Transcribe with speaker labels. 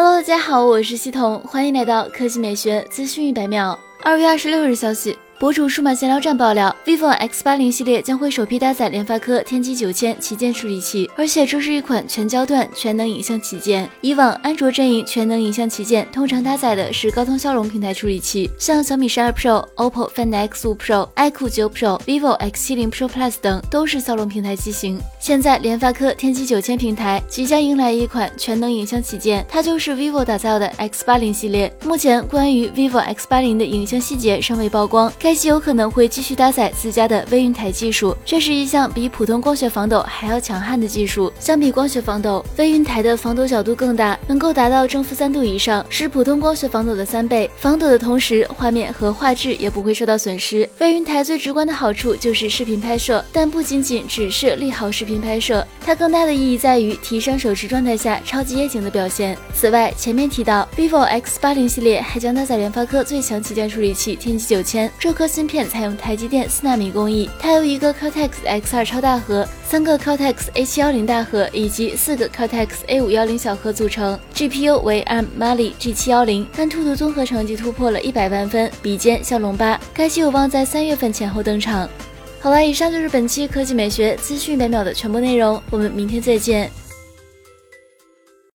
Speaker 1: Hello，大家好，我是西彤，欢迎来到科技美学资讯一百秒。二月二十六日消息。博主数码闲聊站爆料，vivo X 八零系列将会首批搭载联发科天玑九千旗舰处理器，而且这是一款全焦段全能影像旗舰。以往安卓阵营全能影像旗舰通常搭载的是高通骁龙平台处理器，像小米十二 Pro、OPPO Find X 五 Pro、iQOO 九 Pro、vivo X 七零 Pro Plus 等都是骁龙平台机型。现在联发科天玑九千平台即将迎来一款全能影像旗舰，它就是 vivo 打造的 X 八零系列。目前关于 vivo X 八零的影像细节尚未曝光。该机有可能会继续搭载自家的微云台技术，这是一项比普通光学防抖还要强悍的技术。相比光学防抖，微云台的防抖角度更大，能够达到正负三度以上，是普通光学防抖的三倍。防抖的同时，画面和画质也不会受到损失。微云台最直观的好处就是视频拍摄，但不仅仅只是利好视频拍摄，它更大的意义在于提升手持状态下超级夜景的表现。此外，前面提到 vivo X 八零系列还将搭载联发科最强旗舰处理器天玑九千，这颗芯片。采用台积电四纳米工艺，它由一个 Cortex X2 超大核、三个 Cortex A710 大核以及四个 Cortex A510 小核组成。GPU 为 ARM Mali G710，但兔兔综合成绩突破了一百万分，比肩骁龙八。该机有望在三月份前后登场。好了，以上就是本期科技美学资讯每秒的全部内容，我们明天再见。